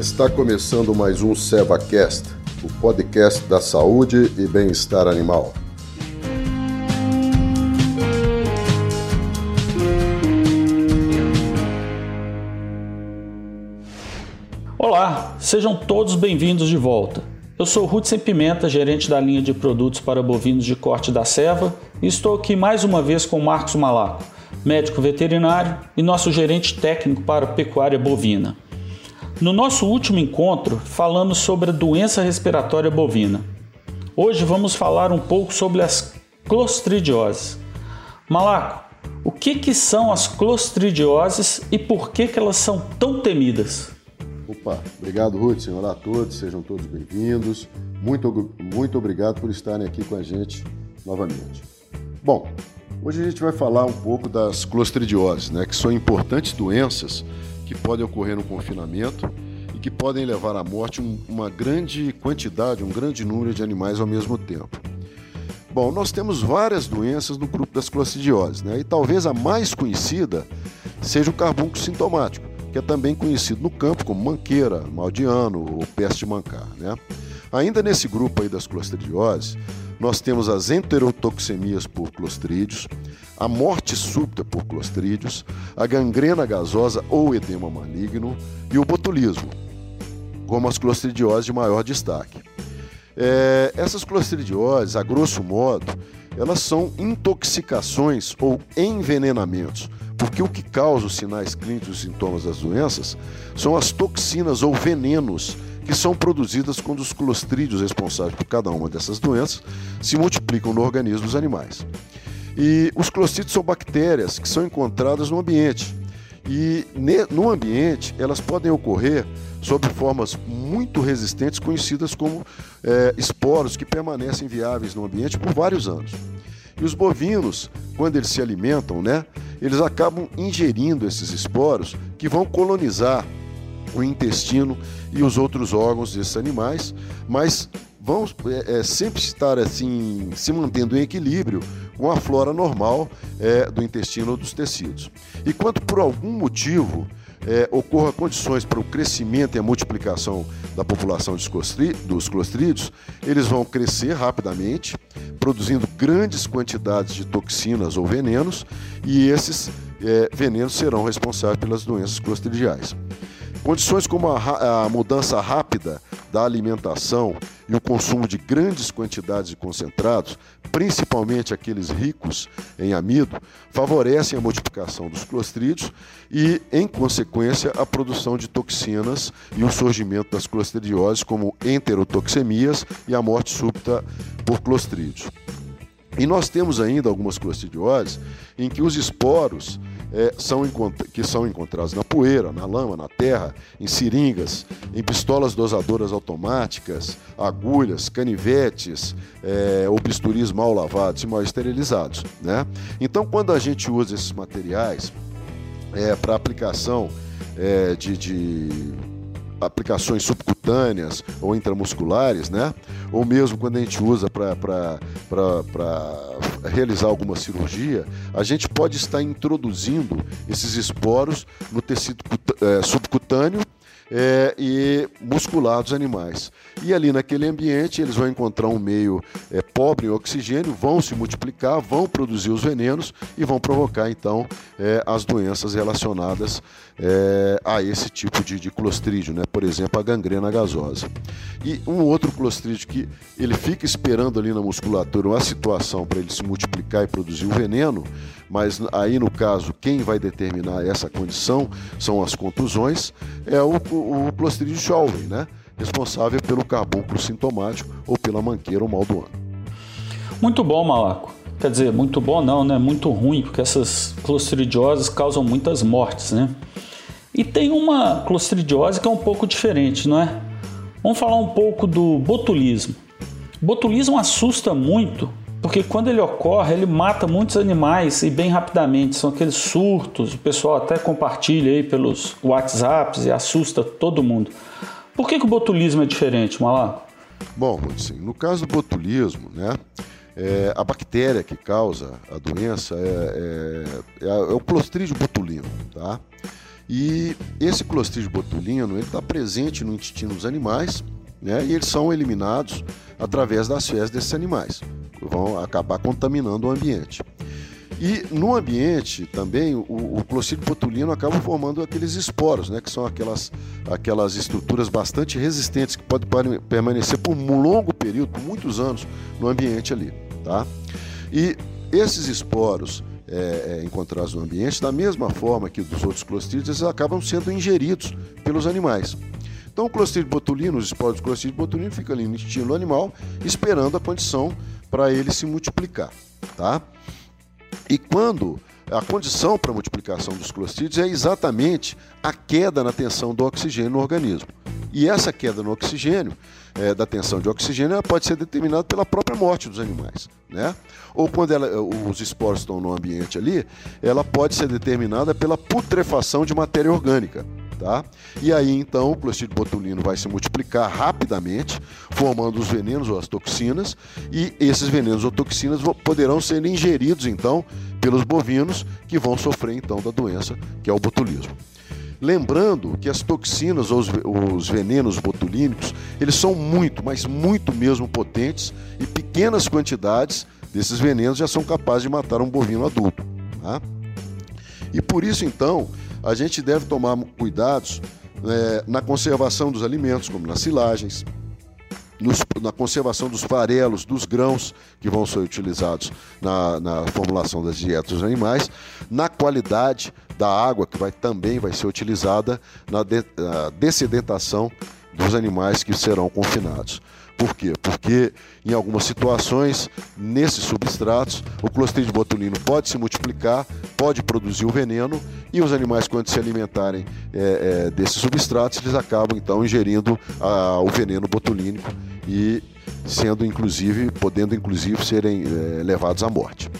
Está começando mais um SevaCast, o podcast da saúde e bem-estar animal. Olá, sejam todos bem-vindos de volta. Eu sou Hudson Pimenta, gerente da linha de produtos para bovinos de corte da Seva, e estou aqui mais uma vez com Marcos Malaco, médico veterinário e nosso gerente técnico para pecuária bovina. No nosso último encontro, falamos sobre a doença respiratória bovina. Hoje vamos falar um pouco sobre as clostridioses. Malaco, o que, que são as clostridioses e por que, que elas são tão temidas? Opa, obrigado, Ruth. Olá a todos, sejam todos bem-vindos. Muito, muito obrigado por estarem aqui com a gente novamente. Bom, hoje a gente vai falar um pouco das clostridioses, né, que são importantes doenças que podem ocorrer no confinamento e que podem levar à morte uma grande quantidade, um grande número de animais ao mesmo tempo. Bom, nós temos várias doenças no grupo das clostridioses, né? E talvez a mais conhecida seja o carbúnculo sintomático, que é também conhecido no campo como manqueira, maldiano ou peste mancar, né? Ainda nesse grupo aí das clostridioses, nós temos as enterotoxemias por clostrídeos, a morte súbita por clostrídeos, a gangrena gasosa ou edema maligno e o botulismo, como as clostridioses de maior destaque. É, essas clostridioses, a grosso modo, elas são intoxicações ou envenenamentos, porque o que causa os sinais clínicos e sintomas das doenças são as toxinas ou venenos que são produzidas quando os clostrídeos responsáveis por cada uma dessas doenças se multiplicam no organismo dos animais. E os clostrídeos são bactérias que são encontradas no ambiente. E no ambiente elas podem ocorrer sob formas muito resistentes, conhecidas como é, esporos, que permanecem viáveis no ambiente por vários anos. E os bovinos, quando eles se alimentam, né, eles acabam ingerindo esses esporos que vão colonizar o intestino e os outros órgãos desses animais, mas vão é, é, sempre estar assim se mantendo em equilíbrio com a flora normal é, do intestino ou dos tecidos. E quando por algum motivo é, ocorra condições para o crescimento e a multiplicação da população dos clostrídeos, eles vão crescer rapidamente, produzindo grandes quantidades de toxinas ou venenos, e esses é, venenos serão responsáveis pelas doenças clostridiais. Condições como a, a, mudança rápida da alimentação e o consumo de grandes quantidades de concentrados, principalmente aqueles ricos em amido, favorecem a multiplicação dos clostrídeos e, em consequência, a produção de toxinas e o surgimento das clostridioses, como enterotoxemias e a morte súbita por clostrídeos. E nós temos ainda algumas clostridioses em que os esporos é, são, que são encontrados na poeira, na lama, na terra, em seringas, em pistolas dosadoras automáticas, agulhas, canivetes é, ou bisturis mal lavados e mal esterilizados. Né? Então, quando a gente usa esses materiais é, para aplicação é, de, de aplicações subcutâneas ou intramusculares, né? ou mesmo quando a gente usa para realizar alguma cirurgia, a gente pode estar introduzindo esses esporos no tecido é, subcutâneo é, e muscular dos animais. E ali naquele ambiente eles vão encontrar um meio é, pobre em oxigênio, vão se multiplicar, vão produzir os venenos e vão provocar então é, as doenças relacionadas é, a esse tipo de, de clostrídio, né? por exemplo a gangrena gasosa. E um outro clostrídio que ele fica esperando ali na musculatura uma situação para ele se multiplicar e produzir o veneno, mas aí no caso quem vai determinar essa condição são as contusões, é o, o Clostridium sholvei, né? responsável pelo carbúnculo sintomático ou pela manqueira ou mal do ano. Muito bom, Malaco. Quer dizer, muito bom não, né? Muito ruim, porque essas clostridioses causam muitas mortes, né? E tem uma clostridiose que é um pouco diferente, não é? Vamos falar um pouco do botulismo. botulismo assusta muito porque quando ele ocorre, ele mata muitos animais e bem rapidamente. São aqueles surtos, o pessoal até compartilha aí pelos WhatsApps e assusta todo mundo. Por que, que o botulismo é diferente, Malá? Bom, sim, no caso do botulismo, né, é, a bactéria que causa a doença é, é, é, é o Clostridium botulinum, tá? E esse Clostridium botulino está presente no intestino dos animais né, e eles são eliminados através das fezes desses animais, vão acabar contaminando o ambiente. E no ambiente também o, o Clostridium botulino acaba formando aqueles esporos, né, que são aquelas, aquelas estruturas bastante resistentes que podem permanecer por um longo período, por muitos anos, no ambiente ali. Tá? E esses esporos é, é, encontrados no ambiente, da mesma forma que dos outros clostridios, eles acabam sendo ingeridos pelos animais. Então, o Clostridium botulino, os esporos do Clostridium botulino ficam ali no intestino animal, esperando a condição para ele se multiplicar. Tá? E quando a condição para a multiplicação dos clostridios é exatamente a queda na tensão do oxigênio no organismo. E essa queda no oxigênio, é, da tensão de oxigênio, pode ser determinada pela própria morte dos animais. Né? Ou quando ela, os esporos estão no ambiente ali, ela pode ser determinada pela putrefação de matéria orgânica. Tá? E aí então o clostridio botulino vai se multiplicar rapidamente, formando os venenos ou as toxinas, e esses venenos ou toxinas poderão ser ingeridos então pelos bovinos que vão sofrer então da doença que é o botulismo. Lembrando que as toxinas ou os venenos botulínicos, eles são muito, mas muito mesmo potentes e pequenas quantidades desses venenos já são capazes de matar um bovino adulto. Tá? E por isso então a gente deve tomar cuidados é, na conservação dos alimentos, como nas silagens, nos, na conservação dos farelos, dos grãos que vão ser utilizados na, na formulação das dietas dos animais, na qualidade da água que vai, também vai ser utilizada na, de, na dos animais que serão confinados. Por quê? Porque em algumas situações, nesses substratos, o Clostridium botulino pode se multiplicar, pode produzir o veneno e os animais, quando se alimentarem é, é, desses substratos, eles acabam então ingerindo a, o veneno botulínico e sendo inclusive, podendo inclusive serem é, levados à morte.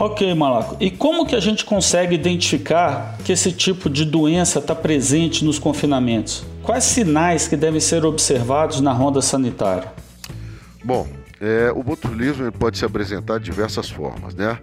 Ok, Malaco. E como que a gente consegue identificar que esse tipo de doença está presente nos confinamentos? Quais sinais que devem ser observados na ronda sanitária? Bom, é, o botulismo pode se apresentar de diversas formas, né?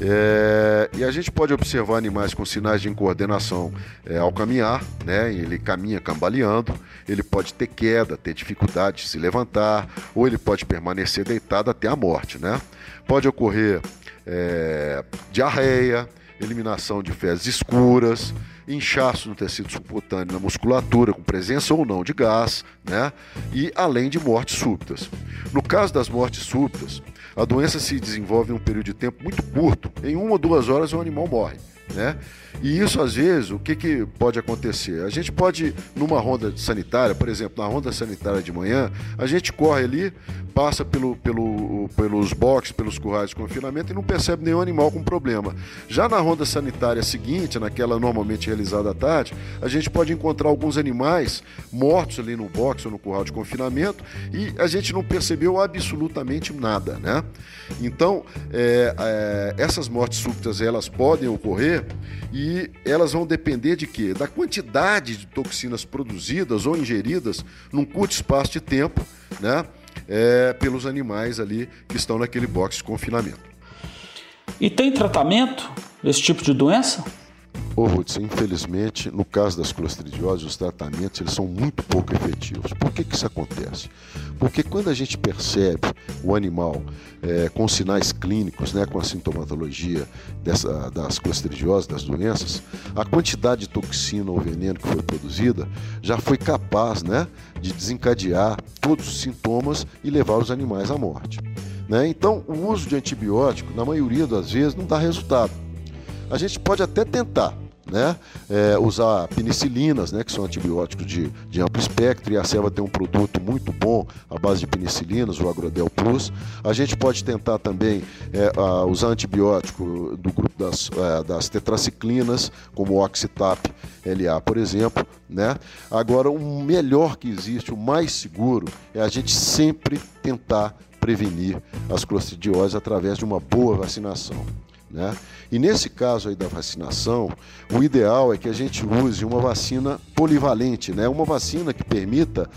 É, e a gente pode observar animais com sinais de incoordenação é, ao caminhar, né? Ele caminha cambaleando, ele pode ter queda, ter dificuldade de se levantar, ou ele pode permanecer deitado até a morte, né? Pode ocorrer é, diarreia, eliminação de fezes escuras, inchaço no tecido subcutâneo, na musculatura, com presença ou não de gás, né? E além de mortes súbitas. No caso das mortes súbitas, a doença se desenvolve em um período de tempo muito curto. Em uma ou duas horas o animal morre. Né? E isso, às vezes, o que, que pode acontecer? A gente pode, numa ronda sanitária, por exemplo, na ronda sanitária de manhã, a gente corre ali, passa pelo, pelo, pelos boxes, pelos currais de confinamento e não percebe nenhum animal com problema. Já na ronda sanitária seguinte, naquela normalmente realizada à tarde, a gente pode encontrar alguns animais mortos ali no box ou no curral de confinamento e a gente não percebeu absolutamente nada, né? Então, é, é, essas mortes súbitas, elas podem ocorrer e elas vão depender de quê? Da quantidade de toxinas produzidas ou ingeridas num curto espaço de tempo, né? É, pelos animais ali que estão naquele box de confinamento. E tem tratamento desse tipo de doença? Ô, Ruth, infelizmente, no caso das clostridioses, os tratamentos eles são muito pouco efetivos. Por que, que isso acontece? Porque quando a gente percebe o animal é, com sinais clínicos, né, com a sintomatologia dessa, das clostridioses, das doenças, a quantidade de toxina ou veneno que foi produzida já foi capaz né, de desencadear todos os sintomas e levar os animais à morte. Né? Então, o uso de antibiótico, na maioria das vezes, não dá resultado. A gente pode até tentar, né? É, usar penicilinas, né, que são antibióticos de, de amplo espectro, e a Seva tem um produto muito bom à base de penicilinas, o Agrodel Plus. A gente pode tentar também é, usar antibiótico do grupo das, é, das tetraciclinas, como o Oxitap LA, por exemplo. Né? Agora, o melhor que existe, o mais seguro, é a gente sempre tentar prevenir as clostridioses através de uma boa vacinação. Né? E nesse caso aí da vacinação, o ideal é que a gente use uma vacina polivalente, né? uma vacina que permita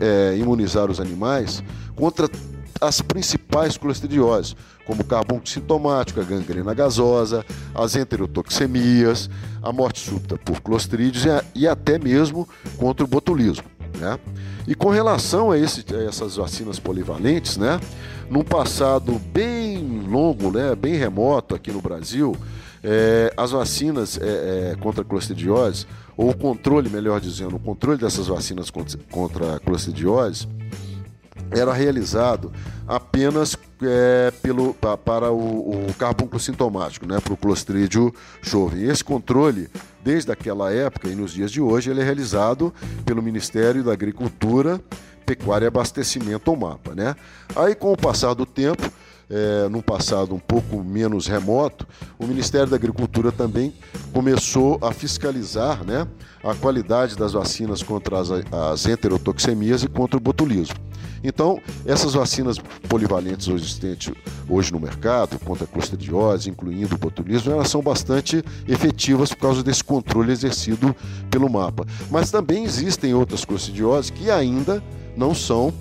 é, imunizar os animais contra as principais clostridioses, como o sintomático, a gangrena gasosa, as enterotoxemias, a morte súbita por clostrídeos e até mesmo contra o botulismo. Né? E com relação a, esse, a, essas vacinas polivalentes, né, num passado bem longo, né, bem remoto aqui no Brasil, é, as vacinas é, é, contra a clostridiose, ou o controle, melhor dizendo, o controle dessas vacinas contra, a clostridiose, era realizado apenas é, pelo, para o, o carbúnculo sintomático, né, para o Clostridio chove. Esse controle, desde aquela época e nos dias de hoje, ele é realizado pelo Ministério da Agricultura, Pecuária e Abastecimento, ou MAPA. Né? Aí, com o passar do tempo, é, num passado um pouco menos remoto, o Ministério da Agricultura também começou a fiscalizar né, a qualidade das vacinas contra as, as enterotoxemias e contra o botulismo. Então, essas vacinas polivalentes existentes hoje no mercado, contra a clostridiose, incluindo o botulismo, elas são bastante efetivas por causa desse controle exercido pelo mapa. Mas também existem outras clostridioses que ainda não são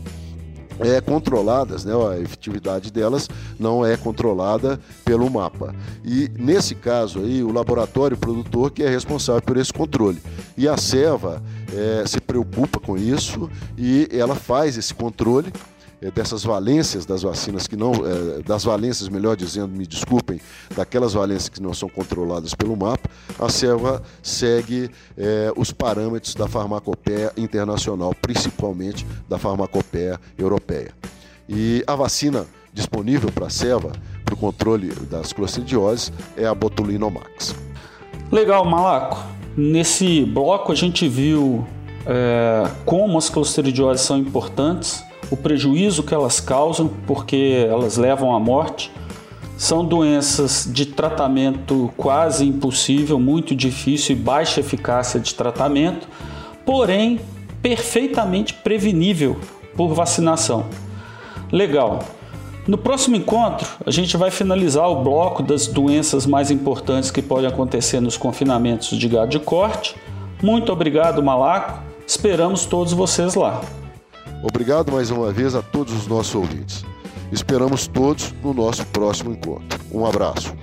é, controladas, né, a efetividade delas não é controlada pelo mapa. E nesse caso aí, o laboratório produtor que é responsável por esse controle. E a Seva é, se preocupa com isso e ela faz esse controle dessas valências das vacinas que não, é, das valências, melhor dizendo, me desculpem, daquelas valências que não são controladas pelo mapa, a Selva segue é, os parâmetros da farmacopéia internacional, principalmente da farmacopéia europeia. E a vacina disponível para a Selva, para o controle das clostridioses, é a Botulinomax. Legal, Malaco. Nesse bloco a gente viu é, como as clostridioses são importantes o prejuízo que elas causam, porque elas levam à morte. São doenças de tratamento quase impossível, muito difícil e baixa eficácia de tratamento, porém perfeitamente prevenível por vacinação. Legal. No próximo encontro, a gente vai finalizar o bloco das doenças mais importantes que podem acontecer nos confinamentos de gado de corte. Muito obrigado, Malaco. Esperamos todos vocês lá. Obrigado mais uma vez a todos os nossos ouvintes. Esperamos todos no nosso próximo encontro. Um abraço.